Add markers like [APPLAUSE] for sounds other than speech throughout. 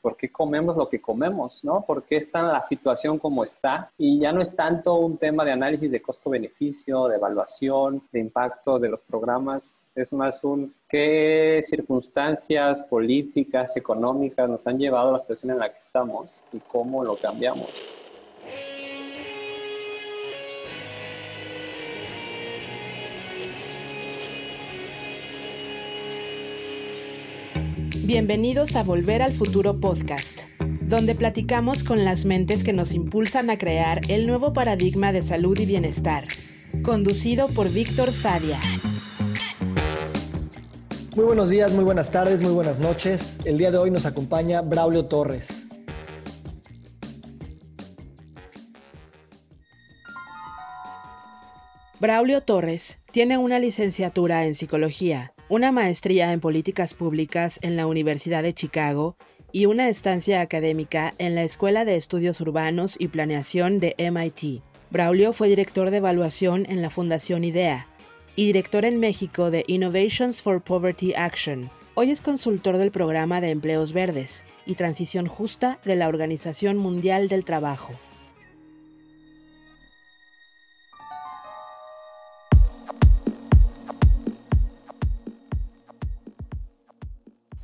por qué comemos lo que comemos, ¿no? ¿Por qué está la situación como está? Y ya no es tanto un tema de análisis de costo-beneficio, de evaluación, de impacto de los programas, es más un qué circunstancias políticas, económicas nos han llevado a la situación en la que estamos y cómo lo cambiamos. Bienvenidos a Volver al Futuro Podcast, donde platicamos con las mentes que nos impulsan a crear el nuevo paradigma de salud y bienestar, conducido por Víctor Sadia. Muy buenos días, muy buenas tardes, muy buenas noches. El día de hoy nos acompaña Braulio Torres. Braulio Torres tiene una licenciatura en psicología una maestría en políticas públicas en la Universidad de Chicago y una estancia académica en la Escuela de Estudios Urbanos y Planeación de MIT. Braulio fue director de evaluación en la Fundación IDEA y director en México de Innovations for Poverty Action. Hoy es consultor del programa de empleos verdes y transición justa de la Organización Mundial del Trabajo.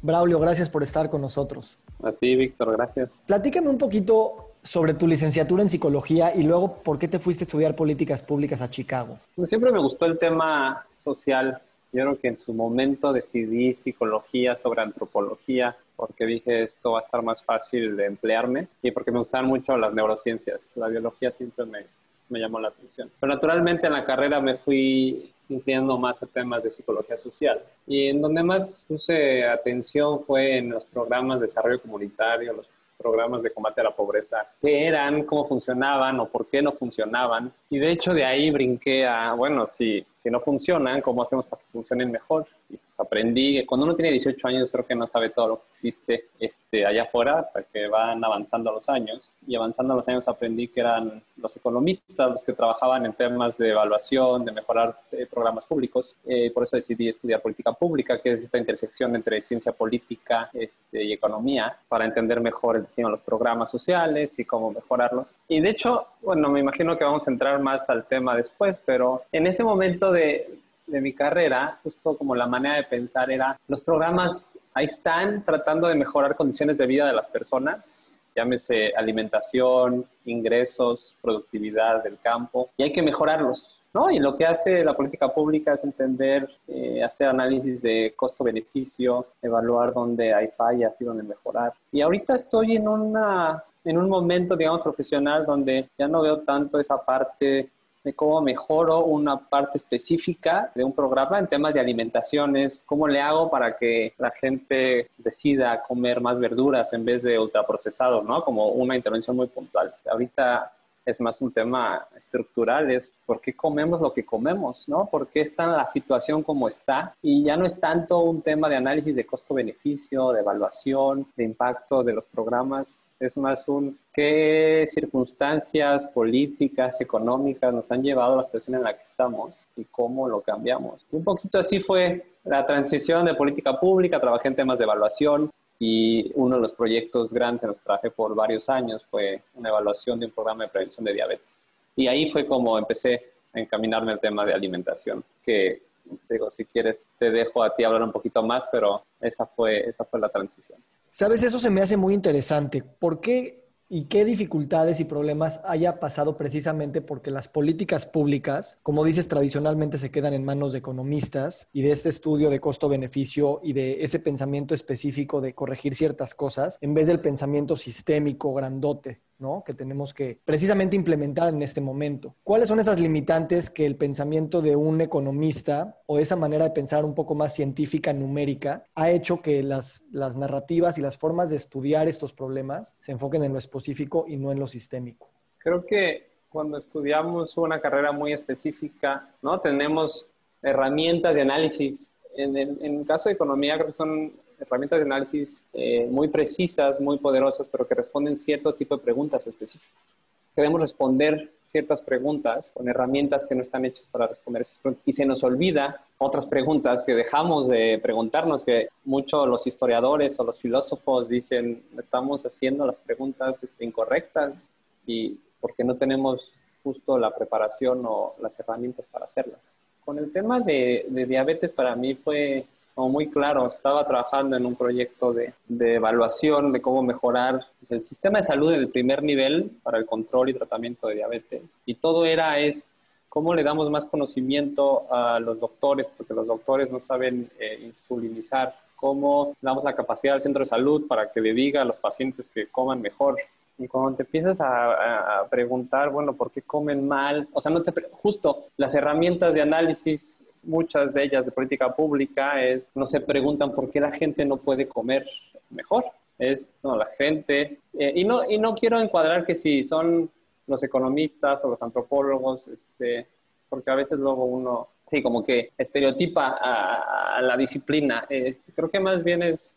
Braulio, gracias por estar con nosotros. A ti, Víctor, gracias. Platícame un poquito sobre tu licenciatura en psicología y luego por qué te fuiste a estudiar políticas públicas a Chicago. Pues siempre me gustó el tema social. Yo creo que en su momento decidí psicología sobre antropología porque dije esto va a estar más fácil de emplearme y porque me gustaban mucho las neurociencias. La biología siempre me, me llamó la atención. Pero naturalmente en la carrera me fui inclinando más temas de psicología social. Y en donde más puse atención fue en los programas de desarrollo comunitario, los programas de combate a la pobreza, qué eran, cómo funcionaban o por qué no funcionaban. Y de hecho de ahí brinqué a, bueno, si, si no funcionan, ¿cómo hacemos para que funcionen mejor? Pues aprendí, cuando uno tiene 18 años creo que no sabe todo lo que existe este, allá afuera, hasta que van avanzando los años. Y avanzando los años aprendí que eran los economistas los que trabajaban en temas de evaluación, de mejorar eh, programas públicos. Eh, por eso decidí estudiar política pública, que es esta intersección entre ciencia política este, y economía, para entender mejor el diseño de los programas sociales y cómo mejorarlos. Y de hecho, bueno, me imagino que vamos a entrar más al tema después, pero en ese momento de, de mi carrera, justo como la manera de pensar era, los programas ahí están tratando de mejorar condiciones de vida de las personas, llámese alimentación, ingresos, productividad del campo, y hay que mejorarlos. ¿no? Y lo que hace la política pública es entender, eh, hacer análisis de costo-beneficio, evaluar dónde hay fallas y dónde mejorar. Y ahorita estoy en, una, en un momento, digamos, profesional donde ya no veo tanto esa parte de cómo mejoro una parte específica de un programa en temas de alimentaciones, cómo le hago para que la gente decida comer más verduras en vez de ultraprocesados, ¿no? Como una intervención muy puntual. Ahorita es más un tema estructural, es por qué comemos lo que comemos, ¿no? ¿Por qué está la situación como está? Y ya no es tanto un tema de análisis de costo-beneficio, de evaluación, de impacto de los programas, es más un qué circunstancias políticas, económicas nos han llevado a la situación en la que estamos y cómo lo cambiamos. Un poquito así fue la transición de política pública, trabajé en temas de evaluación y uno de los proyectos grandes que trabajé por varios años fue una evaluación de un programa de prevención de diabetes. Y ahí fue como empecé a encaminarme al tema de alimentación, que digo, si quieres te dejo a ti hablar un poquito más, pero esa fue, esa fue la transición. Sabes, eso se me hace muy interesante. ¿Por qué y qué dificultades y problemas haya pasado precisamente porque las políticas públicas, como dices, tradicionalmente se quedan en manos de economistas y de este estudio de costo-beneficio y de ese pensamiento específico de corregir ciertas cosas, en vez del pensamiento sistémico, grandote que tenemos que precisamente implementar en este momento. ¿Cuáles son esas limitantes que el pensamiento de un economista o esa manera de pensar un poco más científica, numérica, ha hecho que las, las narrativas y las formas de estudiar estos problemas se enfoquen en lo específico y no en lo sistémico? Creo que cuando estudiamos una carrera muy específica, ¿no? tenemos herramientas de análisis. En en el caso de economía, creo que son herramientas de análisis eh, muy precisas, muy poderosas, pero que responden cierto tipo de preguntas específicas. queremos responder ciertas preguntas con herramientas que no están hechas para responder esas preguntas y se nos olvida otras preguntas que dejamos de preguntarnos, que muchos los historiadores o los filósofos dicen, estamos haciendo las preguntas este, incorrectas y porque no tenemos justo la preparación o las herramientas para hacerlas. Con el tema de, de diabetes para mí fue como muy claro. Estaba trabajando en un proyecto de, de evaluación de cómo mejorar el sistema de salud en el primer nivel para el control y tratamiento de diabetes. Y todo era es cómo le damos más conocimiento a los doctores, porque los doctores no saben eh, insulinizar, cómo damos la capacidad al centro de salud para que le diga a los pacientes que coman mejor. Y cuando te empiezas a, a preguntar, bueno, ¿por qué comen mal? O sea, no te, justo las herramientas de análisis muchas de ellas de política pública es, no se preguntan por qué la gente no puede comer mejor. Es, no, la gente, eh, y, no, y no quiero encuadrar que si son los economistas o los antropólogos, este, porque a veces luego uno, sí, como que estereotipa a, la disciplina. creo que más bien es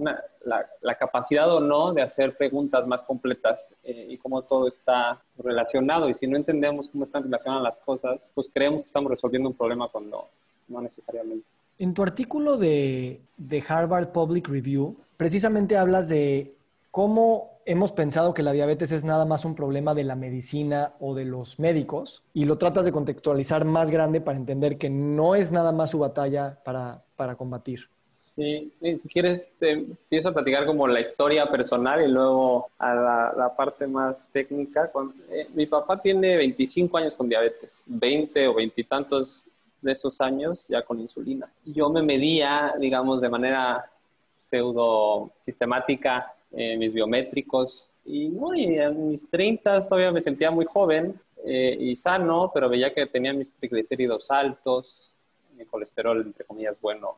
la, capacidad o no de hacer preguntas más completas eh, y cómo todo está relacionado. Y si no entendemos cómo están relacionadas las cosas, pues creemos que estamos resolviendo un problema cuando no necesariamente. En tu artículo de, de Harvard Public Review, precisamente hablas de cómo hemos pensado que la diabetes es nada más un problema de la medicina o de los médicos y lo tratas de contextualizar más grande para entender que no es nada más su batalla para, para combatir. Sí, si quieres te empiezo a platicar como la historia personal y luego a la, parte más técnica. Eh, mi papá tiene 25 años con diabetes, 20 o 20 y tantos de esos años ya con insulina. Yo me medía, digamos, de manera pseudo sistemática eh, mis biométricos y, ¿no? y en mis 30 todavía me sentía muy joven eh, y sano, pero veía que tenía mis triglicéridos altos, mi colesterol, entre comillas, bueno,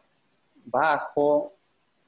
bajo,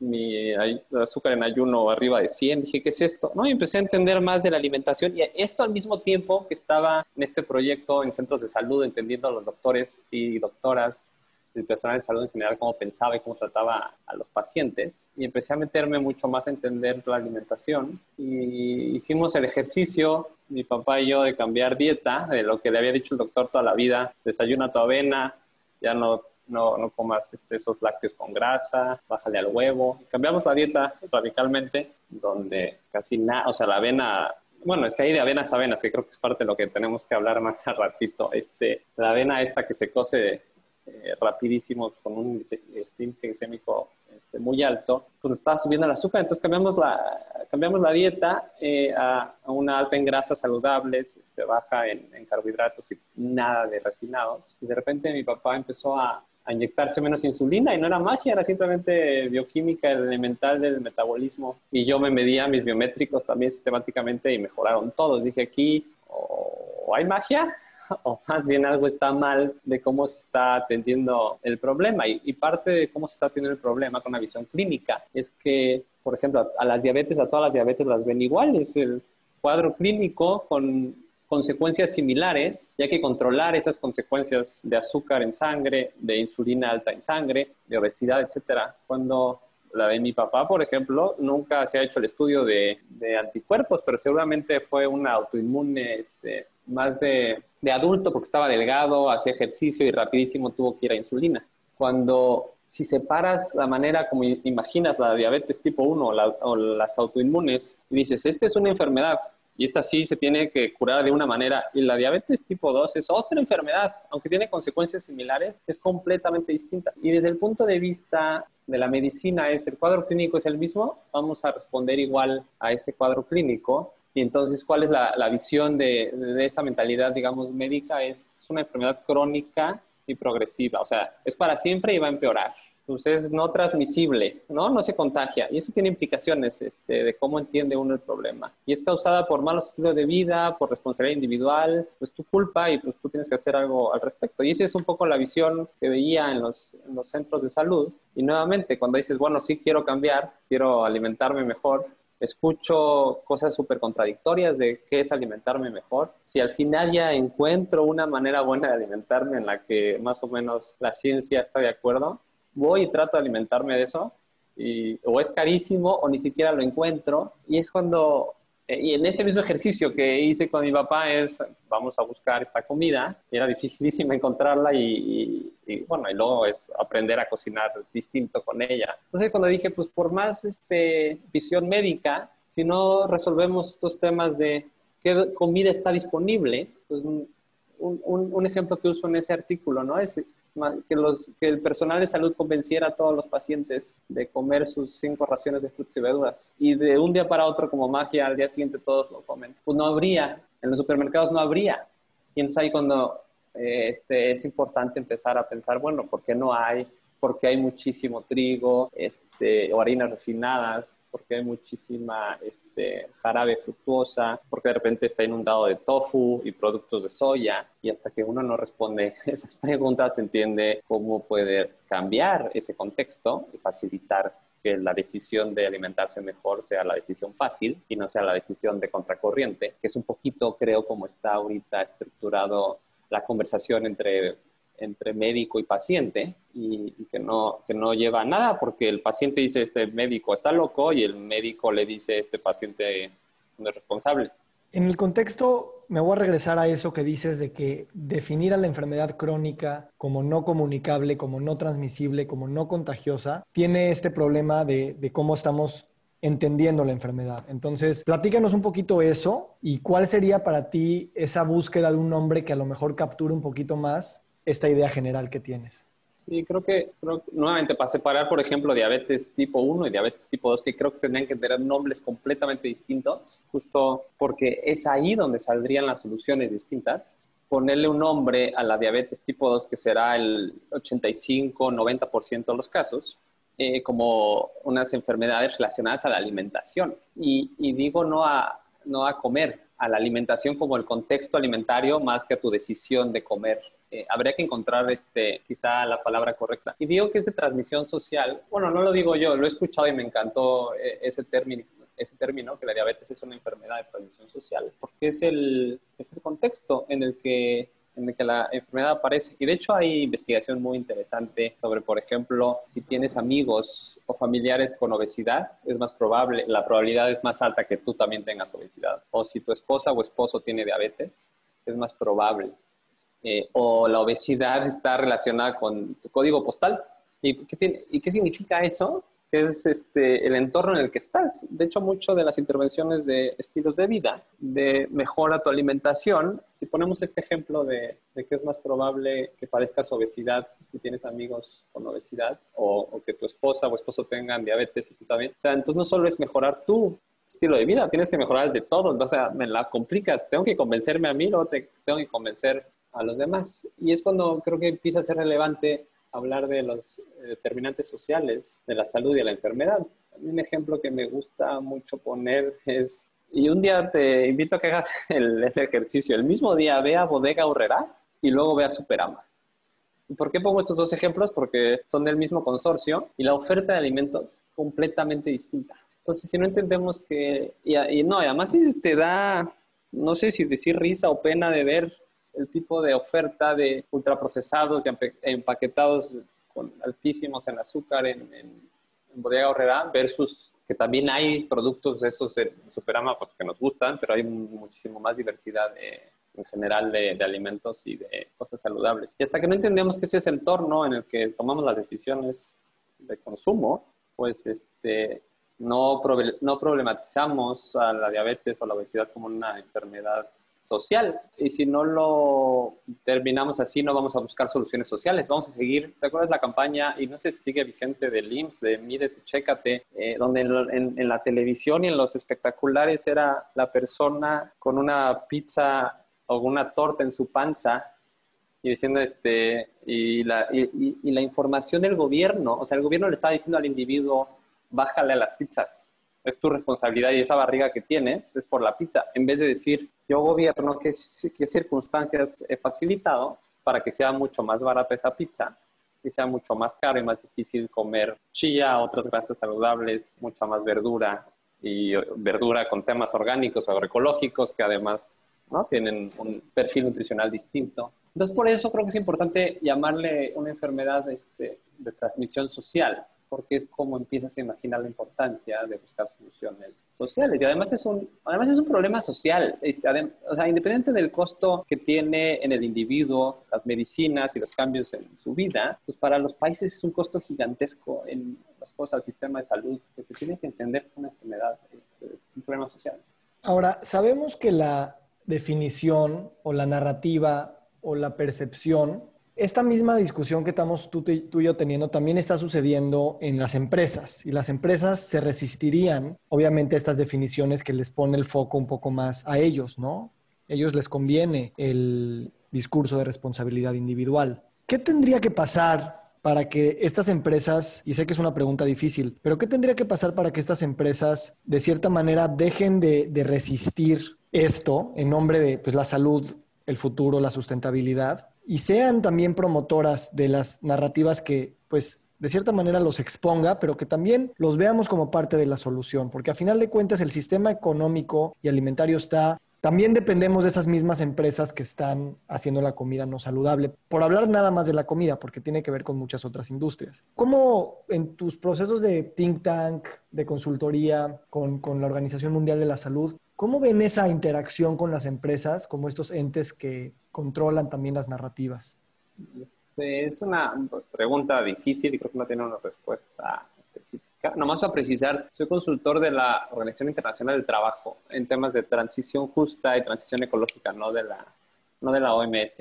mi azúcar en ayuno arriba de 100. Dije, ¿qué es esto? ¿No? Y empecé a entender más de la alimentación y esto al mismo tiempo que estaba en este proyecto en centros de salud, entendiendo a los doctores y doctoras, el personal de salud en general, cómo pensaba y cómo trataba a los pacientes. Y empecé a meterme mucho más a entender la alimentación. Y hicimos el ejercicio, mi papá y yo, de cambiar dieta, de lo que le había dicho el doctor toda la vida, desayuna tu avena, ya no no, no comas este, esos lácteos con grasa, bájale al huevo. Cambiamos la dieta radicalmente, donde casi nada, o sea, la avena, bueno, es que hay de avenas a avenas, que creo que es parte de lo que tenemos que hablar más al ratito. Este, la avena esta que se cose eh, rapidísimo con un índice glicémico este, muy alto, pues estaba subiendo el azúcar, entonces cambiamos la, cambiamos la dieta eh, a, una alta en grasas saludables, este, baja en, en, carbohidratos y nada de refinados. Y de repente mi papá empezó a, a inyectarse menos insulina y no era magia, era simplemente bioquímica elemental del metabolismo. Y yo me medía mis biométricos también sistemáticamente y mejoraron todos. Dije aquí, o hay magia [LAUGHS] o más bien algo está mal de cómo se está atendiendo el problema. Y, y, parte de cómo se está atendiendo el problema con una visión clínica es que, por ejemplo, a las diabetes, a todas las diabetes las ven iguales. El cuadro clínico con consecuencias similares, ya que controlar esas consecuencias de azúcar en sangre, de insulina alta en sangre, de obesidad, etcétera. Cuando la de mi papá, por ejemplo, nunca se ha hecho el estudio de, de anticuerpos, pero seguramente fue una autoinmune este, más de, adulto porque estaba delgado, hacía ejercicio y rapidísimo tuvo que ir a insulina. Cuando si separas la manera como imaginas la diabetes tipo 1 o, o las autoinmunes y dices, esta es una enfermedad, y esta sí se tiene que curar de una manera. Y la diabetes tipo 2 es otra enfermedad, aunque tiene consecuencias similares, es completamente distinta. Y desde el punto de vista de la medicina, ¿es el cuadro clínico es el mismo? Vamos a responder igual a ese cuadro clínico. Y entonces, ¿cuál es la, visión de, de, esa mentalidad, digamos, médica? Es, es una enfermedad crónica y progresiva, o sea, es para siempre y va a empeorar pues es no transmisible, ¿no? No se contagia. Y eso tiene implicaciones este, de cómo entiende uno el problema. Y es causada por malos estilos de vida, por responsabilidad individual, pues tu culpa y pues tú tienes que hacer algo al respecto. Y esa es un poco la visión que veía en los, en los centros de salud. Y nuevamente, cuando dices, bueno, sí quiero cambiar, quiero alimentarme mejor, escucho cosas súper contradictorias de qué es alimentarme mejor. Si al final ya encuentro una manera buena de alimentarme en la que más o menos la ciencia está de acuerdo, voy y trato de alimentarme de eso, y, o es carísimo o ni siquiera lo encuentro, y es cuando Eh, y en este mismo ejercicio que hice con mi papá es, vamos a buscar esta comida, y era dificilísima encontrarla y, bueno, y luego es aprender a cocinar distinto con ella. Entonces cuando dije, pues por más este, visión médica, si no resolvemos estos temas de qué comida está disponible, pues un, un, un ejemplo que uso en ese artículo, ¿no? Es que, los, que el personal de salud convenciera a todos los pacientes de comer sus cinco raciones de frutas y verduras y de un día para otro como magia al día siguiente todos lo comen. Pues no habría, en los supermercados no habría. Y entonces ahí cuando eh, este, es importante empezar a pensar, bueno, ¿por qué no hay? Porque hay muchísimo trigo este, o harinas refinadas, porque hay muchísima este, jarabe fructuosa, porque de repente está inundado de tofu y productos de soya. Y hasta que uno no responde [LAUGHS] esas preguntas, entiende cómo puede cambiar ese contexto y facilitar que la decisión de alimentarse mejor sea la decisión fácil y no sea la decisión de contracorriente, que es un poquito, creo, como está ahorita estructurado la conversación entre entre médico y paciente y, que, no, que no lleva a nada porque el paciente dice este médico está loco y el médico le dice este paciente no es responsable. En el contexto, me voy a regresar a eso que dices de que definir a la enfermedad crónica como no comunicable, como no transmisible, como no contagiosa, tiene este problema de, de cómo estamos entendiendo la enfermedad. Entonces, platícanos un poquito eso y cuál sería para ti esa búsqueda de un nombre que a lo mejor capture un poquito más esta idea general que tienes. Sí, creo que, nuevamente, para separar, por ejemplo, diabetes tipo 1 y diabetes tipo 2, que creo que tendrían que tener nombres completamente distintos, justo porque es ahí donde saldrían las soluciones distintas. Ponerle un nombre a la diabetes tipo 2, que será el 85-90% de los casos, eh, como unas enfermedades relacionadas a la alimentación. Y, y digo no a, no a comer, a la alimentación como el contexto alimentario más que a tu decisión de comer eh, habría que encontrar este, quizá la palabra correcta. Y digo que es de transmisión social. Bueno, no lo digo yo, lo he escuchado y me encantó eh, ese término ese término, que la diabetes es una enfermedad de transmisión social, porque es el, es el contexto en el que en el que la enfermedad aparece. Y de hecho hay investigación muy interesante sobre, por ejemplo, si tienes amigos o familiares con obesidad, es más probable, la probabilidad es más alta que tú también tengas obesidad. O si tu esposa o esposo tiene diabetes, es más probable eh, o la obesidad está relacionada con tu código postal. ¿Y qué, tiene, ¿y qué significa eso? Es este, el entorno en el que estás. De hecho, mucho de las intervenciones de estilos de vida, de mejora tu alimentación, si ponemos este ejemplo de, de que es más probable que padezcas obesidad si tienes amigos con obesidad o, que tu esposa o esposo tengan diabetes y tú también. O entonces no solo es mejorar tu estilo de vida, tienes que mejorar el de todos. O sea, me la complicas. Tengo que convencerme a mí, o te, tengo que convencer a los demás. Y es cuando creo que empieza a ser relevante hablar de los eh, determinantes sociales de la salud y de la enfermedad. Un ejemplo que me gusta mucho poner es, y un día te invito a que hagas [LAUGHS] el, ejercicio, el mismo día ve a Bodega Urrera y luego ve a Superama. ¿Y por qué pongo estos dos ejemplos? Porque son del mismo consorcio y la oferta de alimentos es completamente distinta. Entonces, si no entendemos que, y, no, además te da, no sé si decir risa o pena de ver el tipo de oferta de ultraprocesados y empaquetados con altísimos en azúcar en, en, Bodega Horrera versus que también hay productos de esos de Superama porque que nos gustan, pero hay muchísimo más diversidad en general de, alimentos y de cosas saludables. Y hasta que no entendemos que ese es el entorno en el que tomamos las decisiones de consumo, pues este, no, no problematizamos a la diabetes o la obesidad como una enfermedad social. Y si no lo terminamos así, no vamos a buscar soluciones sociales. Vamos a seguir, ¿te acuerdas la campaña? Y no sé si sigue vigente del IMSS, de Mídete, Chécate, eh, donde en, la televisión y en los espectaculares era la persona con una pizza o una torta en su panza y diciendo este y la, y, y la información del gobierno, o sea, el gobierno le está diciendo al individuo, bájale a las pizzas es tu responsabilidad y esa barriga que tienes es por la pizza, en vez de decir, yo gobierno, ¿qué, circunstancias he facilitado para que sea mucho más barata esa pizza y sea mucho más caro y más difícil comer chía, otras grasas saludables, mucha más verdura y verdura con temas orgánicos o agroecológicos que además ¿no? tienen un perfil nutricional distinto. Entonces, por eso creo que es importante llamarle una enfermedad este, de transmisión social, porque es como empiezas a imaginar la importancia de buscar soluciones sociales. Y además es un, además es un problema social. Este, o sea, independiente del costo que tiene en el individuo las medicinas y los cambios en su vida, pues para los países es un costo gigantesco en las cosas al sistema de salud, que se tiene que entender como una enfermedad, este, un problema social. Ahora, sabemos que la definición o la narrativa o la percepción esta misma discusión que estamos tú, y yo teniendo también está sucediendo en las empresas y las empresas se resistirían, obviamente, a estas definiciones que les pone el foco un poco más a ellos, ¿no? ellos les conviene el discurso de responsabilidad individual. ¿Qué tendría que pasar para que estas empresas, y sé que es una pregunta difícil, pero ¿qué tendría que pasar para que estas empresas de cierta manera dejen de, de resistir esto en nombre de pues, la salud, el futuro, la sustentabilidad y sean también promotoras de las narrativas que, pues, de cierta manera los exponga, pero que también los veamos como parte de la solución, porque a final de cuentas el sistema económico y alimentario está también dependemos de esas mismas empresas que están haciendo la comida no saludable, por hablar nada más de la comida, porque tiene que ver con muchas otras industrias. ¿Cómo en tus procesos de think tank, de consultoría con, con la Organización Mundial de la Salud, cómo ven esa interacción con las empresas como estos entes que controlan también las narrativas? Este, es una pregunta difícil y creo que no tiene una respuesta específica. Nomás para precisar, soy consultor de la Organización Internacional del Trabajo en temas de transición justa y transición ecológica, no de la, no de la OMS.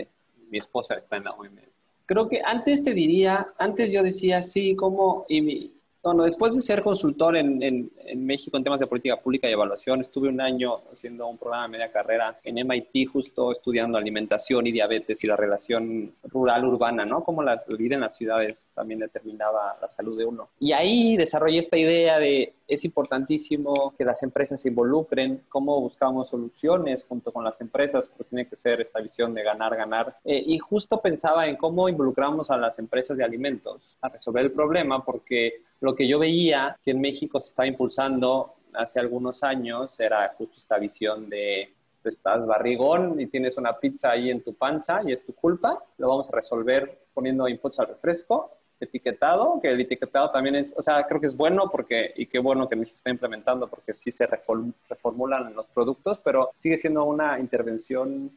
Mi esposa está en la OMS. Creo que antes te diría, antes yo decía, sí, como, y mi, bueno, después de ser consultor en, en, México en temas de política pública y evaluación, estuve un año haciendo un programa de media carrera en MIT, justo estudiando alimentación y diabetes y la relación rural-urbana, ¿no? Cómo la vida en las ciudades también determinaba la salud de uno. Y ahí desarrollé esta idea de es importantísimo que las empresas se involucren, cómo buscamos soluciones junto con las empresas, porque tiene que ser esta visión de ganar, ganar. Eh, y justo pensaba en cómo involucramos a las empresas de alimentos a resolver el problema, porque lo que yo veía que en México se estaba impulsando hace algunos años era justo esta visión de tú estás barrigón y tienes una pizza ahí en tu panza y es tu culpa, lo vamos a resolver poniendo inputs al refresco etiquetado, que el etiquetado también es, o sea, creo que es bueno porque, y qué bueno que México está implementando porque sí se reformulan los productos, pero sigue siendo una intervención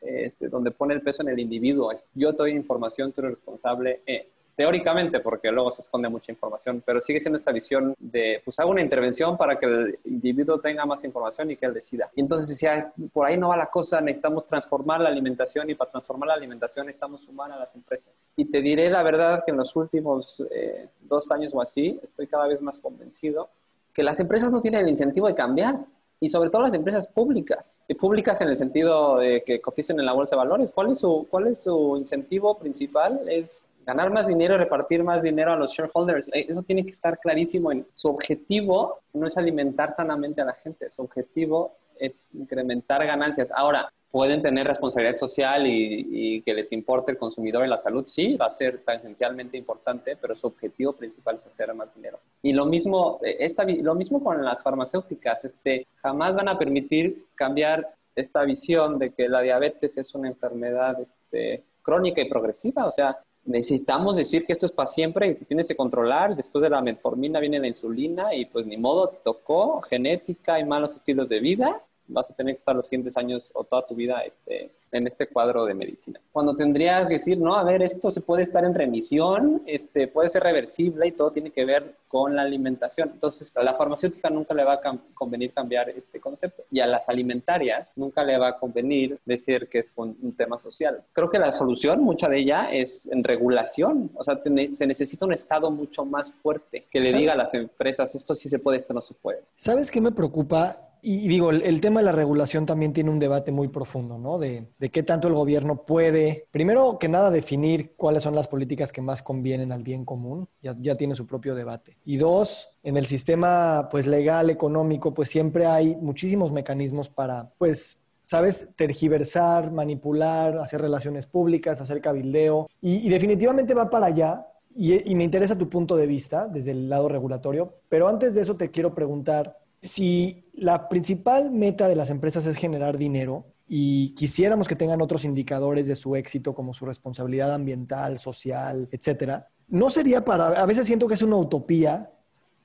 este, donde pone el peso en el individuo. Yo doy información, tú eres responsable. Eh, teóricamente, porque luego se esconde mucha información, pero sigue siendo esta visión de, pues hago una intervención para que el individuo tenga más información y que él decida. Y entonces decía, por ahí no va la cosa, necesitamos transformar la alimentación y para transformar la alimentación necesitamos sumar a las empresas. Y te diré la verdad que en los últimos eh, dos años o así, estoy cada vez más convencido que las empresas no tienen el incentivo de cambiar y sobre todo las empresas públicas, y públicas en el sentido de que coticen en la bolsa de valores. ¿Cuál es su, cuál es su incentivo principal? Es ganar más dinero y repartir más dinero a los shareholders. Eh, eso tiene que estar clarísimo. Su objetivo no es alimentar sanamente a la gente, su objetivo es incrementar ganancias. Ahora, pueden tener responsabilidad social y, que les importe el consumidor y la salud, sí, va a ser tangencialmente importante, pero su objetivo principal es hacer más dinero. Y lo mismo, eh, esta, lo mismo con las farmacéuticas, este, jamás van a permitir cambiar esta visión de que la diabetes es una enfermedad este, crónica y progresiva, o sea, necesitamos decir que esto es para siempre y tienes que controlar. Después de la metformina viene la insulina y pues ni modo, tocó genética y malos estilos de vida. Vas a tener que estar los siguientes años o toda tu vida este, en este cuadro de medicina. Cuando tendrías que decir, no, a ver, esto se puede estar en remisión, este, puede ser reversible y todo tiene que ver con la alimentación. Entonces, a la farmacéutica nunca le va a convenir cambiar este concepto y a las alimentarias nunca le va a convenir decir que es un, tema social. Creo que la solución, mucha de ella, es en regulación. O sea, se necesita un Estado mucho más fuerte que le diga a las empresas, esto sí se puede, esto no se puede. ¿Sabes qué me preocupa? Y, digo, el, tema de la regulación también tiene un debate muy profundo, ¿no? De, de, qué tanto el gobierno puede, primero que nada, definir cuáles son las políticas que más convienen al bien común, ya, ya tiene su propio debate. Y dos, en el sistema pues legal, económico, pues siempre hay muchísimos mecanismos para, pues, ¿sabes? Tergiversar, manipular, hacer relaciones públicas, hacer cabildeo. Y, definitivamente va para allá. Y me interesa tu punto de vista desde el lado regulatorio. Pero antes de eso te quiero preguntar, si la principal meta de las empresas es generar dinero y quisiéramos que tengan otros indicadores de su éxito como su responsabilidad ambiental, social, etcétera, no sería para, a veces siento que es una utopía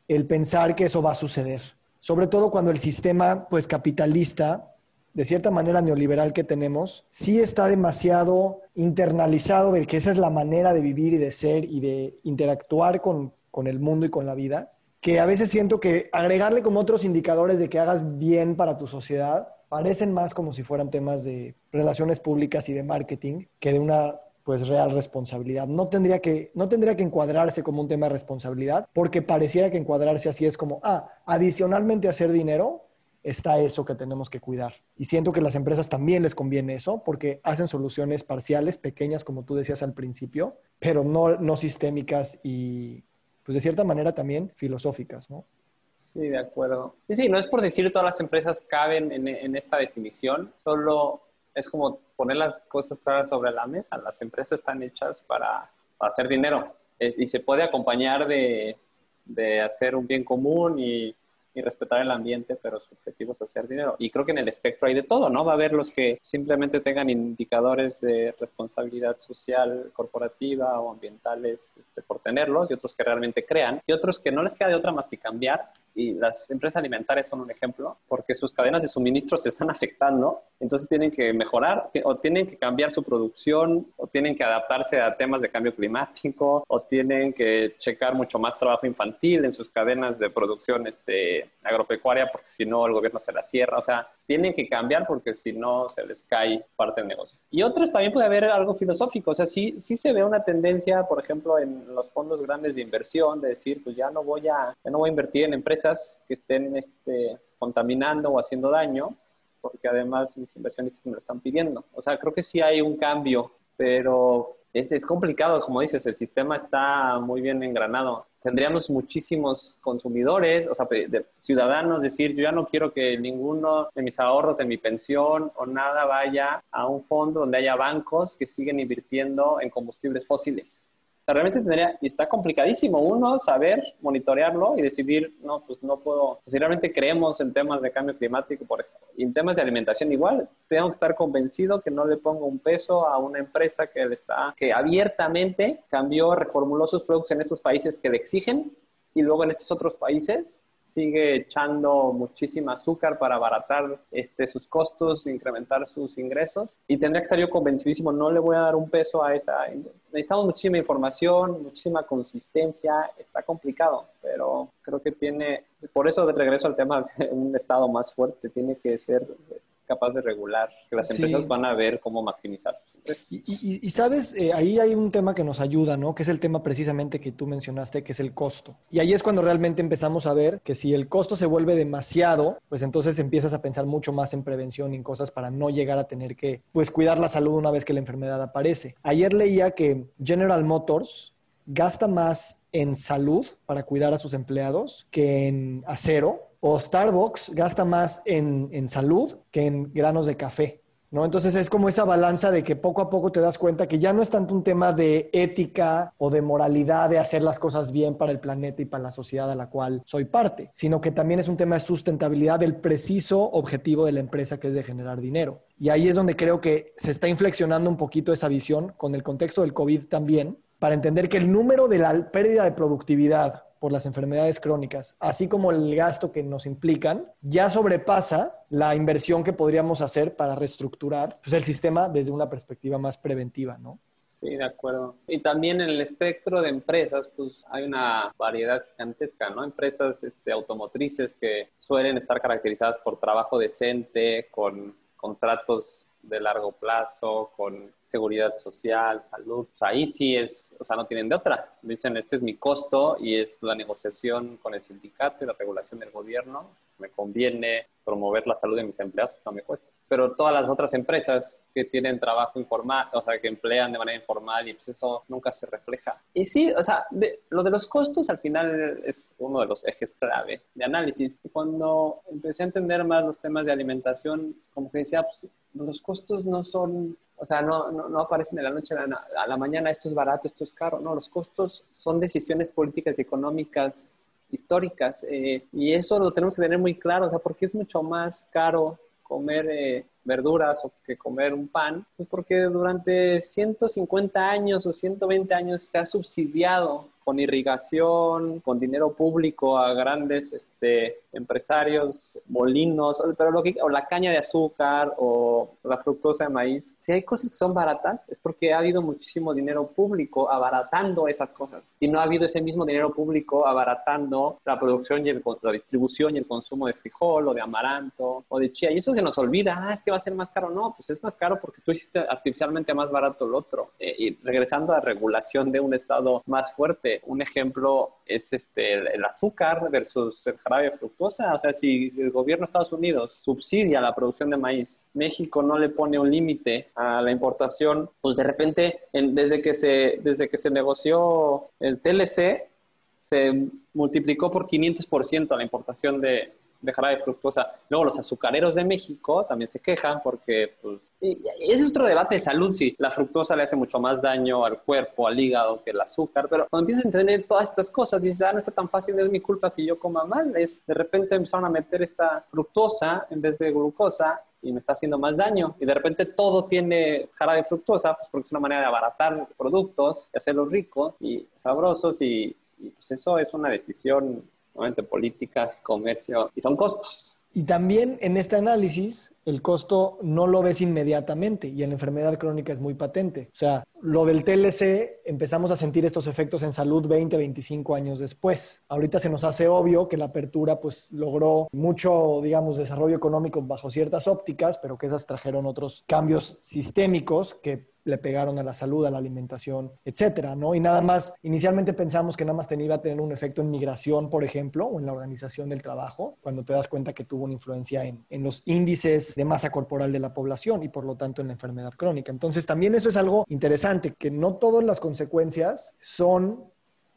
el pensar que eso va a suceder, sobre todo cuando el sistema pues capitalista de cierta manera neoliberal que tenemos, sí está demasiado internalizado de que esa es la manera de vivir y de ser y de interactuar con, con el mundo y con la vida, que a veces siento que agregarle como otros indicadores de que hagas bien para tu sociedad parecen más como si fueran temas de relaciones públicas y de marketing que de una pues real responsabilidad. No tendría que no tendría que encuadrarse como un tema de responsabilidad, porque pareciera que encuadrarse así es como, ah, adicionalmente hacer dinero está eso que tenemos que cuidar. Y siento que a las empresas también les conviene eso porque hacen soluciones parciales, pequeñas, como tú decías al principio, pero no, no sistémicas y, pues de cierta manera también filosóficas, ¿no? Sí, de acuerdo. Sí, sí, no es por decir todas las empresas caben en, en esta definición, solo es como poner las cosas claras sobre la mesa. Las empresas están hechas para, hacer dinero y se puede acompañar de, de hacer un bien común y y respetar el ambiente, pero su objetivo es hacer dinero. Y creo que en el espectro hay de todo, ¿no? Va a haber los que simplemente tengan indicadores de responsabilidad social, corporativa o ambientales este, por tenerlos, y otros que realmente crean, y otros que no les queda de otra más que cambiar. Y las empresas alimentarias son un ejemplo, porque sus cadenas de suministro se están afectando, entonces tienen que mejorar o tienen que cambiar su producción o tienen que adaptarse a temas de cambio climático o tienen que checar mucho más trabajo infantil en sus cadenas de producción este, agropecuaria porque si no el gobierno se la cierra. O sea, tienen que cambiar porque si no se les cae parte del negocio. Y otros también puede haber algo filosófico. O sea, sí, sí se ve una tendencia, por ejemplo, en los fondos grandes de inversión de decir, pues ya no voy a, no voy a invertir en empresas que estén este, contaminando o haciendo daño porque además mis inversionistas me lo están pidiendo. O sea, creo que sí hay un cambio, pero es, es complicado, como dices, el sistema está muy bien engranado tendríamos muchísimos consumidores, o sea, de ciudadanos, decir, yo ya no quiero que ninguno de mis ahorros, de mi pensión o nada vaya a un fondo donde haya bancos que siguen invirtiendo en combustibles fósiles realmente tendría, y está complicadísimo uno saber monitorearlo y decidir, no, pues no puedo, si realmente creemos en temas de cambio climático, por ejemplo, y en temas de alimentación igual, tengo que estar convencido que no le pongo un peso a una empresa que está, que abiertamente cambió, reformuló sus productos en estos países que le exigen y luego en estos otros países sigue echando muchísima azúcar para abaratar este, sus costos, incrementar sus ingresos. Y tendría que estar yo convencidísimo, no le voy a dar un peso a esa. Necesitamos muchísima información, muchísima consistencia, está complicado, pero creo que tiene, por eso de regreso al tema de un Estado más fuerte, tiene que ser capaz de regular, que las empresas van a ver cómo maximizar y, sabes, eh, ahí hay un tema que nos ayuda, ¿no? Que es el tema precisamente que tú mencionaste, que es el costo. Y ahí es cuando realmente empezamos a ver que si el costo se vuelve demasiado, pues entonces empiezas a pensar mucho más en prevención y en cosas para no llegar a tener que, pues, cuidar la salud una vez que la enfermedad aparece. Ayer leía que General Motors gasta más en salud para cuidar a sus empleados que en acero, o Starbucks gasta más en, en salud que en granos de café. ¿no? Entonces es como esa balanza de que poco a poco te das cuenta que ya no es tanto un tema de ética o de moralidad de hacer las cosas bien para el planeta y para la sociedad a la cual soy parte, sino que también es un tema de sustentabilidad del preciso objetivo de la empresa que es de generar dinero. Y ahí es donde creo que se está inflexionando un poquito esa visión con el contexto del COVID también, para entender que el número de la pérdida de productividad por las enfermedades crónicas, así como el gasto que nos implican, ya sobrepasa la inversión que podríamos hacer para reestructurar pues, el sistema desde una perspectiva más preventiva, ¿no? Sí, de acuerdo. Y también en el espectro de empresas, pues hay una variedad gigantesca, ¿no? Empresas este, automotrices que suelen estar caracterizadas por trabajo decente, con contratos de largo plazo, con seguridad social, salud. O sea, ahí sí es, o sea, no tienen de otra. Dicen, este es mi costo y es la negociación con el sindicato y la regulación del gobierno. Me conviene promover la salud de mis empleados, no me cuesta. Pero todas las otras empresas que tienen trabajo informal, o sea, que emplean de manera informal y pues eso nunca se refleja. Y sí, o sea, lo de los costos al final es uno de los ejes clave de análisis. Y cuando empecé a entender más los temas de alimentación, como que decía, pues los costos no son, o sea, no, no, aparecen de la noche a la, a la, mañana, esto es barato, esto es caro, no, los costos son decisiones políticas y económicas históricas eh, y eso lo tenemos que tener muy claro, o sea, porque es mucho más caro comer eh, verduras o que comer un pan, pues porque durante 150 años o 120 años se ha subsidiado con irrigación, con dinero público a grandes este, empresarios, molinos, pero lo que, o la caña de azúcar o la fructosa de maíz. Si hay cosas que son baratas, es porque ha habido muchísimo dinero público abaratando esas cosas. Y no ha habido ese mismo dinero público abaratando la producción y la distribución y el consumo de frijol o de amaranto o de chía. Y eso se nos olvida, ah, es que va a ser más caro. No, pues es más caro porque tú hiciste artificialmente más barato el otro. Eh, y regresando a la regulación de un Estado más fuerte, un ejemplo es este, el, azúcar versus el jarabe fructosa. O sea, si el gobierno de Estados Unidos subsidia la producción de maíz, México no le pone un límite a la importación, pues de repente, desde, que se, desde que se negoció el TLC, se multiplicó por 500% la importación de, de jarabe de fructosa. Luego los azucareros de México también se quejan porque, pues, es otro debate de salud, si la fructosa le hace mucho más daño al cuerpo, al hígado que el azúcar, pero cuando empiezas a entender todas estas cosas, dices, ah, no está tan fácil, es mi culpa que yo coma mal, es de repente empezaron a meter esta fructosa en vez de glucosa y me está haciendo más daño. Y de repente todo tiene jarabe fructosa, pues porque es una manera de abaratar productos y hacerlos ricos y sabrosos y, y pues eso es una decisión nuevamente política, comercio, y son costos. Y también en este análisis, el costo no lo ves inmediatamente y en la enfermedad crónica es muy patente. O sea, lo del TLC empezamos a sentir estos efectos en salud 20, 25 años después. Ahorita se nos hace obvio que la apertura pues logró mucho, digamos, desarrollo económico bajo ciertas ópticas, pero que esas trajeron otros cambios sistémicos que le pegaron a la salud, a la alimentación, etcétera, ¿no? Y nada más, inicialmente pensamos que nada más tenía, iba tener un efecto en migración, por ejemplo, o en la organización del trabajo, cuando te das cuenta que tuvo una influencia en, en los índices de masa corporal de la población y por lo tanto en la enfermedad crónica. Entonces, también eso es algo interesante, que no todas las consecuencias son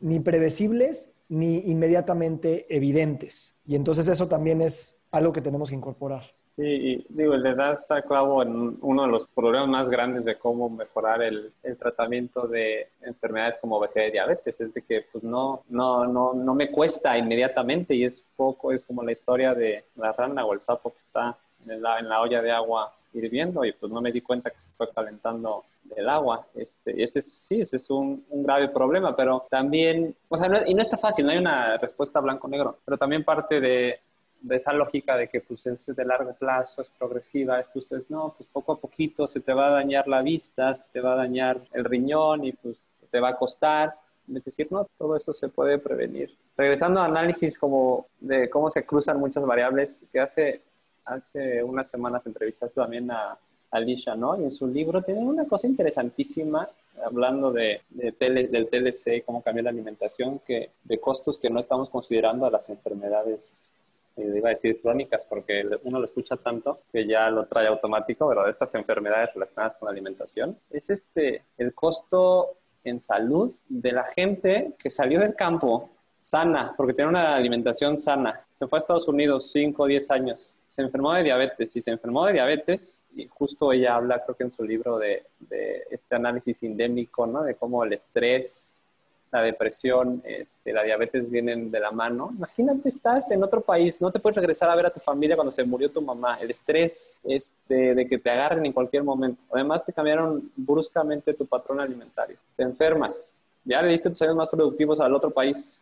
ni predecibles ni inmediatamente evidentes. Y entonces eso también es algo que tenemos que incorporar. Sí, y digo, le da está clavo en uno de los problemas más grandes de cómo mejorar el, el, tratamiento de enfermedades como obesidad y diabetes, es de que pues no, no, no, no me cuesta inmediatamente y es poco, es como la historia de la rana o el sapo que está en la, en la olla de agua hirviendo y pues no me di cuenta que se fue calentando el agua. Este, y ese sí, ese es un, un, grave problema, pero también, o sea, no, y no está fácil, no hay una respuesta blanco-negro, pero también parte de, de esa lógica de que pues es de largo plazo, es progresiva, es pues no, pues poco a poquito se te va a dañar la vista, se te va a dañar el riñón y pues te va a costar. Es decir, no, todo eso se puede prevenir. Regresando a análisis como de cómo se cruzan muchas variables, que hace, hace unas semanas entrevistaste también a Alicia, ¿no? Y en su libro tiene una cosa interesantísima hablando de, de del TLC, cómo cambió la alimentación, que de costos que no estamos considerando a las enfermedades eh, iba a decir crónicas porque uno lo escucha tanto que ya lo trae automático, pero estas enfermedades relacionadas con la alimentación, es este, el costo en salud de la gente que salió del campo sana, porque tiene una alimentación sana. Se fue a Estados Unidos 5 o 10 años, se enfermó de diabetes y se enfermó de diabetes y justo ella habla, creo que en su libro, de, este análisis endémico, ¿no? De cómo el estrés la depresión, este, la diabetes vienen de la mano. Imagínate, estás en otro país, no te puedes regresar a ver a tu familia cuando se murió tu mamá, el estrés este, de que te agarren en cualquier momento. Además, te cambiaron bruscamente tu patrón alimentario. Te enfermas, ya le diste tus años más productivos al otro país.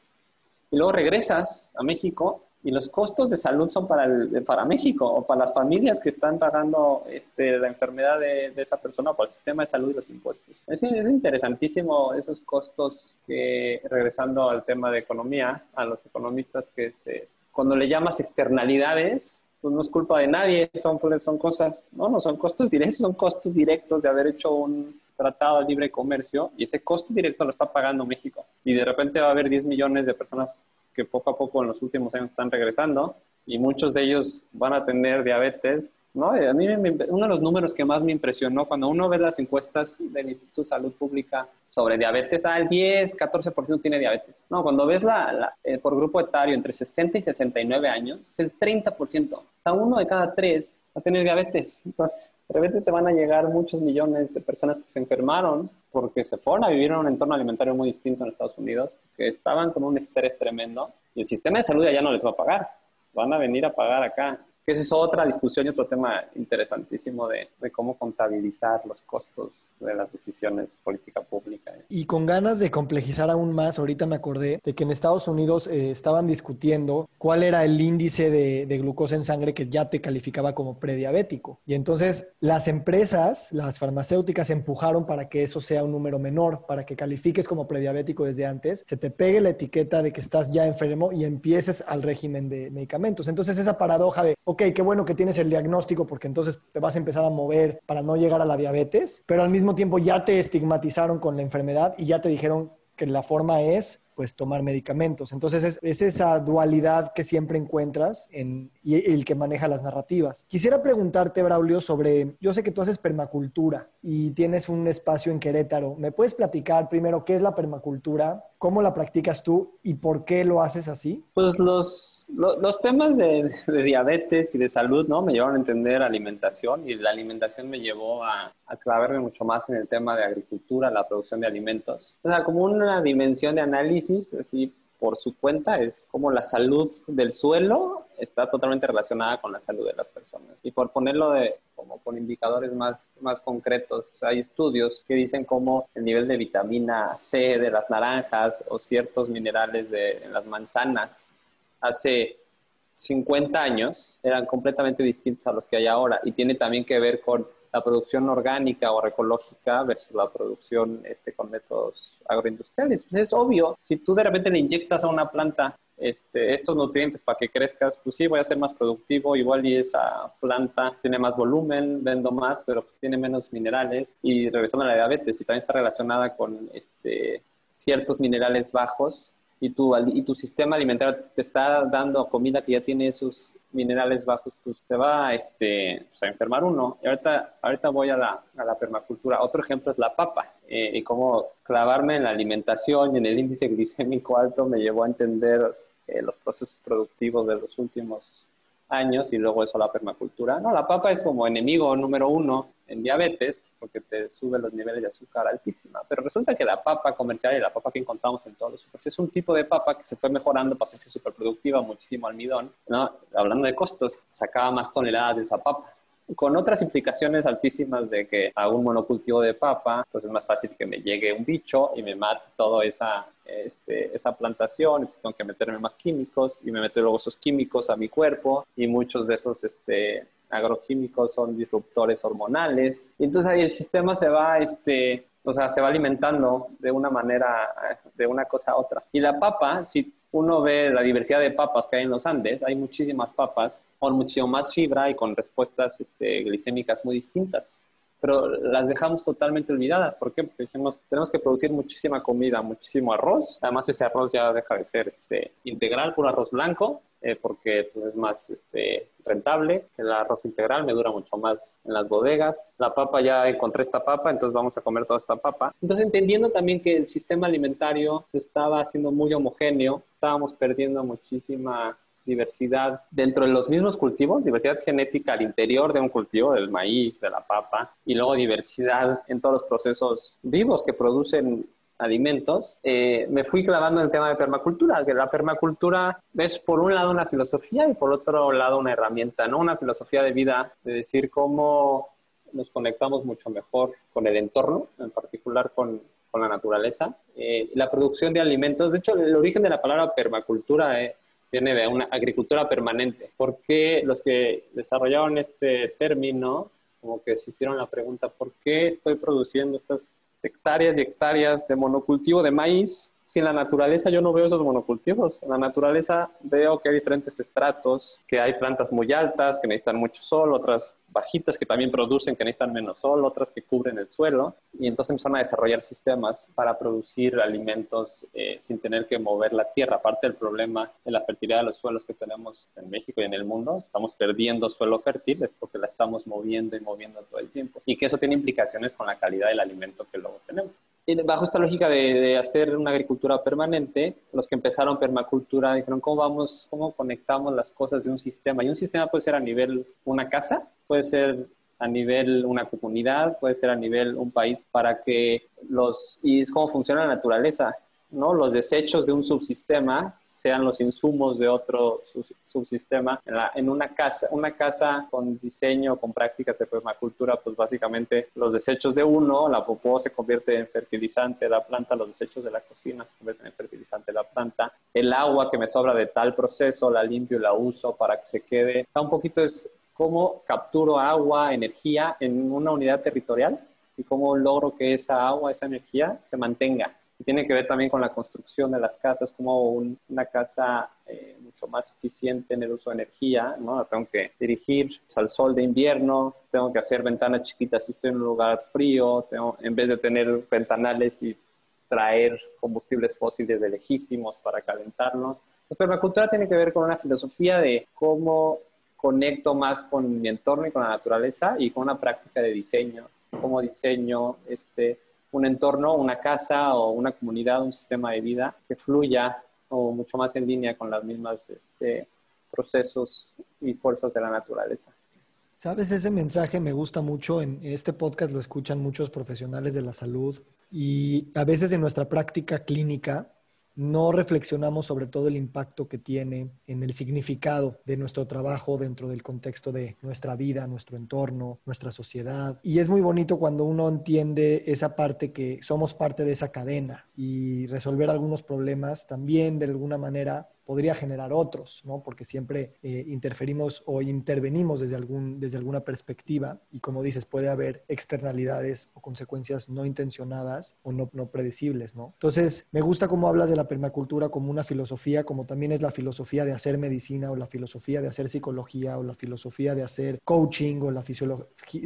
Y luego regresas a México y los costos de salud son para, el, para México o para las familias que están pagando este, la enfermedad de, esa persona o para el sistema de salud y los impuestos. Es, es, interesantísimo esos costos que, regresando al tema de economía, a los economistas que se, cuando le llamas externalidades, pues no es culpa de nadie, son, son cosas, no, no son costos directos, son costos directos de haber hecho un tratado de libre comercio y ese costo directo lo está pagando México. Y de repente va a haber 10 millones de personas que poco a poco en los últimos años están regresando y muchos de ellos van a tener diabetes. ¿no? A mí uno de los números que más me impresionó cuando uno ve las encuestas del Instituto de Salud Pública sobre diabetes, ah, el 10, 14% tiene diabetes. No, cuando ves la, eh, por grupo etario entre 60 y 69 años, es el 30%. O sea, uno de cada tres va a tener diabetes. Entonces, de repente te van a llegar muchos millones de personas que se enfermaron porque se fueron a vivir en un entorno alimentario muy distinto en Estados Unidos, que estaban con un estrés tremendo y el sistema de salud ya no les va a pagar, van a venir a pagar acá. Que esa es otra discusión y otro tema interesantísimo de, cómo contabilizar los costos de las decisiones de política pública. Y con ganas de complejizar aún más, ahorita me acordé de que en Estados Unidos eh, estaban discutiendo cuál era el índice de, de, glucosa en sangre que ya te calificaba como prediabético. Y entonces las empresas, las farmacéuticas, empujaron para que eso sea un número menor, para que califiques como prediabético desde antes, se te pegue la etiqueta de que estás ya enfermo y empieces al régimen de medicamentos. Entonces esa paradoja de, ok, qué bueno que tienes el diagnóstico porque entonces te vas a empezar a mover para no llegar a la diabetes, pero al mismo tiempo ya te estigmatizaron con la enfermedad y ya te dijeron que la forma es pues tomar medicamentos. Entonces es, esa dualidad que siempre encuentras en, y el que maneja las narrativas. Quisiera preguntarte, Braulio, sobre, yo sé que tú haces permacultura y tienes un espacio en Querétaro. ¿Me puedes platicar primero qué es la permacultura, cómo la practicas tú y por qué lo haces así? Pues los, los, temas de, diabetes y de salud, ¿no? Me llevaron a entender alimentación y la alimentación me llevó a, a clavarme mucho más en el tema de agricultura, la producción de alimentos. O sea, como una dimensión de análisis así por su cuenta, es como la salud del suelo está totalmente relacionada con la salud de las personas. Y por ponerlo de, como con indicadores más, más concretos, hay estudios que dicen cómo el nivel de vitamina C de las naranjas o ciertos minerales de en las manzanas hace 50 años eran completamente distintos a los que hay ahora y tiene también que ver con la producción orgánica o agroecológica versus la producción este, con métodos agroindustriales. Pues es obvio, si tú de repente le inyectas a una planta este, estos nutrientes para que crezcas, pues sí, voy a ser más productivo, igual y esa planta tiene más volumen, vendo más, pero tiene menos minerales. Y regresando a la diabetes, y también está relacionada con este, ciertos minerales bajos, y tu, y tu sistema alimentario te está dando comida que ya tiene esos minerales bajos, pues se va este, pues, a enfermar uno. Y ahorita, ahorita voy a la, a la permacultura. Otro ejemplo es la papa. Eh, y cómo clavarme en la alimentación y en el índice glicémico alto me llevó a entender eh, los procesos productivos de los últimos años y luego eso la permacultura. No, la papa es como enemigo número uno en diabetes porque te sube los niveles de azúcar altísima. Pero resulta que la papa comercial y la papa que encontramos en todos los supermercados es un tipo de papa que se fue mejorando para hacerse superproductiva, muchísimo almidón. ¿no? Hablando de costos, sacaba más toneladas de esa papa con otras implicaciones altísimas de que a un monocultivo de papa, pues es más fácil que me llegue un bicho y me mate toda esa, este, esa plantación, tengo que meterme más químicos y me meto luego esos químicos a mi cuerpo y muchos de esos este, agroquímicos son disruptores hormonales. Y entonces ahí el sistema se va, este, o sea, se va alimentando de una manera, de una cosa a otra. Y la papa, si uno ve la diversidad de papas que hay en los Andes, hay muchísimas papas con muchísimo más fibra y con respuestas este, glicémicas muy distintas. Pero las dejamos totalmente olvidadas. ¿Por qué? Porque tenemos que producir muchísima comida, muchísimo arroz. Además, ese arroz ya deja de ser este, integral, puro arroz blanco, eh, porque pues, es más este, rentable. El arroz integral me dura mucho más en las bodegas. La papa, ya encontré esta papa, entonces vamos a comer toda esta papa. Entonces, entendiendo también que el sistema alimentario estaba haciendo muy homogéneo, estábamos perdiendo muchísima diversidad dentro de los mismos cultivos, diversidad genética al interior de un cultivo, del maíz, de la papa, y luego diversidad en todos los procesos vivos que producen alimentos, eh, me fui clavando en el tema de permacultura, que la permacultura es por un lado una filosofía y por otro lado una herramienta, ¿no? Una filosofía de vida, de decir cómo nos conectamos mucho mejor con el entorno, en particular con, con la naturaleza. Eh, la producción de alimentos, de hecho, el origen de la palabra permacultura eh, viene de una agricultura permanente, porque los que desarrollaron este término, como que se hicieron la pregunta, ¿por qué estoy produciendo estas hectáreas y hectáreas de monocultivo de maíz si en la naturaleza yo no veo esos monocultivos, en la naturaleza veo que hay diferentes estratos, que hay plantas muy altas que necesitan mucho sol, otras bajitas que también producen que necesitan menos sol, otras que cubren el suelo, y entonces empezaron a desarrollar sistemas para producir alimentos eh, sin tener que mover la tierra. Aparte del problema de la fertilidad de los suelos que tenemos en México y en el mundo, estamos perdiendo suelo fértil, es porque la estamos moviendo y moviendo todo el tiempo, y que eso tiene implicaciones con la calidad del alimento que luego tenemos bajo esta lógica de, hacer una agricultura permanente, los que empezaron permacultura dijeron, ¿cómo vamos, cómo conectamos las cosas de un sistema? Y un sistema puede ser a nivel una casa, puede ser a nivel una comunidad, puede ser a nivel un país, para que los, y es cómo funciona la naturaleza, ¿no? Los desechos de un subsistema sean los insumos de otro subsistema. En, una casa, una casa con diseño, con prácticas de permacultura, pues básicamente los desechos de uno, la popó se convierte en fertilizante de la planta, los desechos de la cocina se convierten en fertilizante de la planta, el agua que me sobra de tal proceso la limpio y la uso para que se quede. Está un poquito es cómo capturo agua, energía en una unidad territorial y cómo logro que esa agua, esa energía se mantenga. Tiene que ver también con la construcción de las casas, como una casa eh, mucho más eficiente en el uso de energía, ¿no? Tengo que dirigir pues, al sol de invierno, tengo que hacer ventanas chiquitas si estoy en un lugar frío, tengo, en vez de tener ventanales y traer combustibles fósiles de lejísimos para calentarlos. Pues permacultura tiene que ver con una filosofía de cómo conecto más con mi entorno y con la naturaleza y con una práctica de diseño, cómo diseño este, un entorno, una casa o una comunidad, un sistema de vida que fluya o mucho más en línea con las mismas este, procesos y fuerzas de la naturaleza. Sabes, ese mensaje me gusta mucho. En este podcast lo escuchan muchos profesionales de la salud y a veces en nuestra práctica clínica no reflexionamos sobre todo el impacto que tiene en el significado de nuestro trabajo dentro del contexto de nuestra vida, nuestro entorno, nuestra sociedad. Y es muy bonito cuando uno entiende esa parte que somos parte de esa cadena y resolver algunos problemas también de alguna manera podría generar otros, ¿no? Porque siempre eh, interferimos o intervenimos desde, algún, desde alguna perspectiva y como dices, puede haber externalidades o consecuencias no intencionadas o no, no predecibles, ¿no? Entonces, me gusta cómo hablas de la permacultura como una filosofía, como también es la filosofía de hacer medicina o la filosofía de hacer psicología o la filosofía de hacer coaching o la,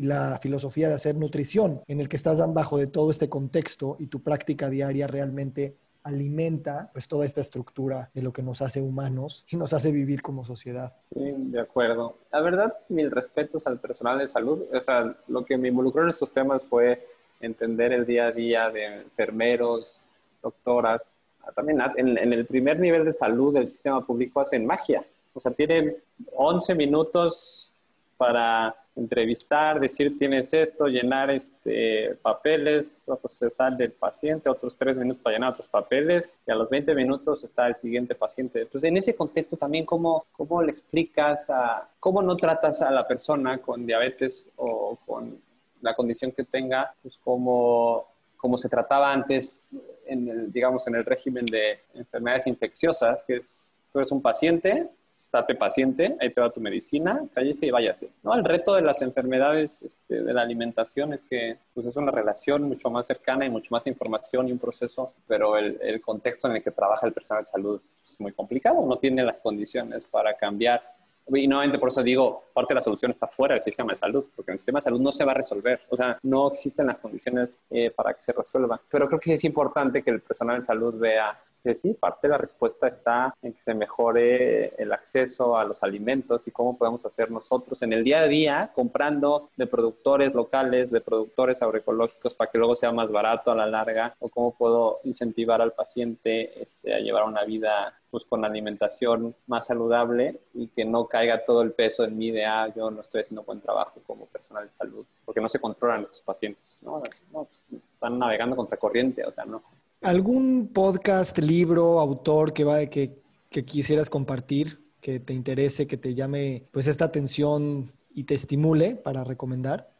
la filosofía de hacer nutrición, en el que estás bajo de todo este contexto y tu práctica diaria realmente alimenta pues toda esta estructura de lo que nos hace humanos y nos hace vivir como sociedad. Sí, de acuerdo. La verdad, mil respetos al personal de salud. O sea, lo que me involucró en estos temas fue entender el día a día de enfermeros, doctoras. También en, en el primer nivel de salud del sistema público hacen magia. O sea, tienen 11 minutos para entrevistar, decir tienes esto, llenar este, papeles, procesar del paciente, otros tres minutos para llenar otros papeles y a los 20 minutos está el siguiente paciente. Entonces, en ese contexto también, ¿cómo, cómo le explicas, a, cómo no tratas a la persona con diabetes o con la condición que tenga, pues como, como se trataba antes en el, digamos, en el régimen de enfermedades infecciosas, que es, tú eres un paciente, estate paciente, ahí te va tu medicina, cállese y váyase. ¿no? El reto de las enfermedades este, de la alimentación es que pues, es una relación mucho más cercana y mucho más información y un proceso, pero el, el contexto en el que trabaja el personal de salud es muy complicado, no tiene las condiciones para cambiar y nuevamente por eso digo, parte de la solución está fuera del sistema de salud, porque el sistema de salud no se va a resolver. O sea, no existen las condiciones eh, para que se resuelva. Pero creo que es importante que el personal de salud vea sí, parte de la respuesta está en que se mejore el acceso a los alimentos y cómo podemos hacer nosotros en el día a día comprando de productores locales, de productores agroecológicos para que luego sea más barato a la larga o cómo puedo incentivar al paciente este, a llevar una vida pues con alimentación más saludable y que no caiga todo el peso en mí de, ah, yo no estoy haciendo buen trabajo como personal de salud, porque no se controlan los pacientes, ¿no? Pues, están navegando contra corriente, o sea, no. ¿Algún podcast, libro, autor que, va, que, que quisieras compartir, que te interese, que te llame pues esta atención y te estimule para recomendar?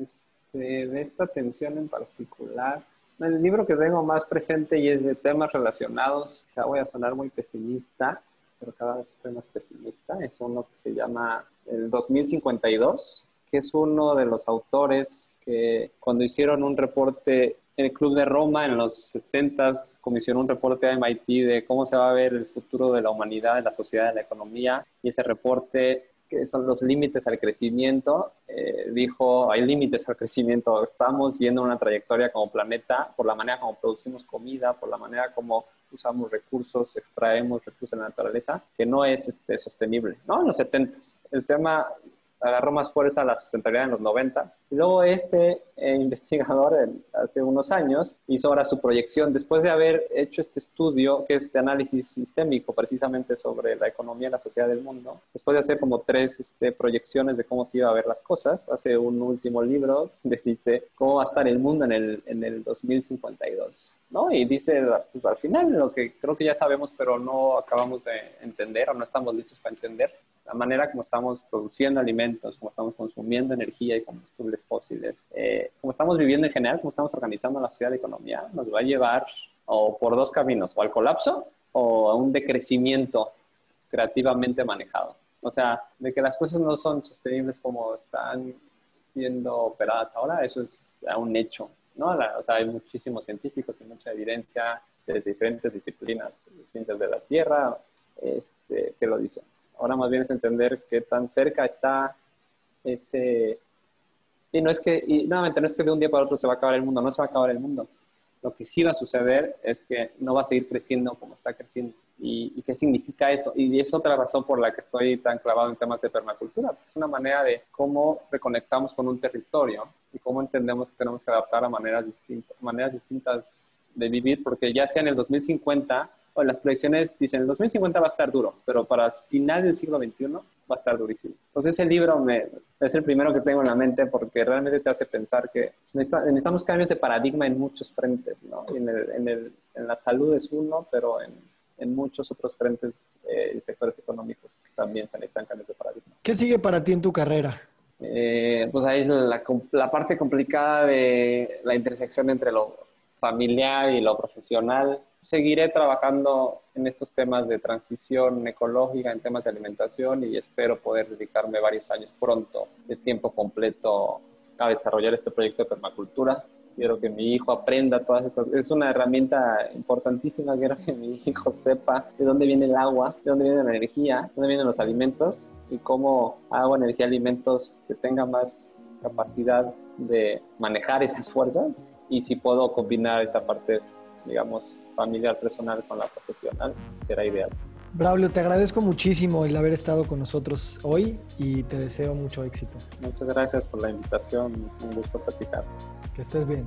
Este, de esta atención en particular, el libro que tengo más presente y es de temas relacionados, quizá voy a sonar muy pesimista, pero cada vez estoy más pesimista, es uno que se llama El 2052, que es uno de los autores que cuando hicieron un reporte el Club de Roma en los 70 comisionó un reporte a MIT de cómo se va a ver el futuro de la humanidad, de la sociedad, de la economía, y ese reporte, que son los límites al crecimiento, eh, dijo, hay límites al crecimiento, estamos yendo una trayectoria como planeta por la manera como producimos comida, por la manera como usamos recursos, extraemos recursos de la naturaleza, que no es este, sostenible, ¿no? En los 70 el tema agarró más fuerza la sustentabilidad en los 90. Y luego este eh, [LAUGHS] investigador hace unos años hizo ahora su proyección, después de haber hecho este estudio, que es de análisis sistémico precisamente sobre la economía y la sociedad del mundo, después de hacer como tres este, proyecciones de cómo se iba a ver las cosas, hace un último libro que dice cómo va a estar el mundo en el, en el 2052 ¿no? Y dice, pues al final, lo que creo que ya sabemos, pero no acabamos de entender o no estamos listos para entender, la manera como estamos produciendo alimentos, como estamos consumiendo energía y combustibles fósiles, eh, como estamos viviendo en general, como estamos organizando la sociedad y economía, nos va a llevar o por dos caminos, o al colapso o a un decrecimiento creativamente manejado. O sea, de que las cosas no son sostenibles como están siendo operadas ahora, eso es un hecho, ¿no? o sea, hay muchísimos científicos y mucha evidencia de diferentes disciplinas, ciencias de la Tierra, este, que lo dicen. Ahora más bien es entender qué tan cerca está ese... Y no es que, y nuevamente, no es que de un día para otro se va a acabar el mundo, no se va a acabar el mundo. Lo que sí va a suceder es que no va a seguir creciendo como está creciendo. ¿Y, qué significa eso? Y es otra razón por la que estoy tan clavado en temas de permacultura. Es una manera de cómo reconectamos con un territorio y cómo entendemos que tenemos que adaptar a maneras distintas, maneras distintas de vivir, porque ya sea en el 2050 o las proyecciones dicen el 2050 va a estar duro, pero para el final del siglo XXI va a estar durísimo. Entonces ese libro me, es el primero que tengo en la mente porque realmente te hace pensar que necesitamos cambios de paradigma en muchos frentes, ¿no? En, el, en, el, en, la salud es uno, pero en, en muchos otros frentes eh, y sectores económicos también se necesitan cambios de paradigma. ¿Qué sigue para ti en tu carrera? Eh, pues ahí es la, la parte complicada de la intersección entre lo familiar y lo profesional seguiré trabajando en estos temas de transición ecológica, en temas de alimentación y espero poder dedicarme varios años pronto de tiempo completo a desarrollar este proyecto de permacultura. Quiero que mi hijo aprenda todas estas. Es una herramienta importantísima. Quiero que mi hijo sepa de dónde viene el agua, de dónde viene la energía, de dónde vienen los alimentos y cómo agua, energía, alimentos que tenga más capacidad de manejar esas fuerzas y si puedo combinar esa parte, digamos, familiar personal con la profesional, será ideal. Braulio, te agradezco muchísimo el haber estado con nosotros hoy y te deseo mucho éxito. Muchas gracias por la invitación, un gusto platicar. Que estés bien.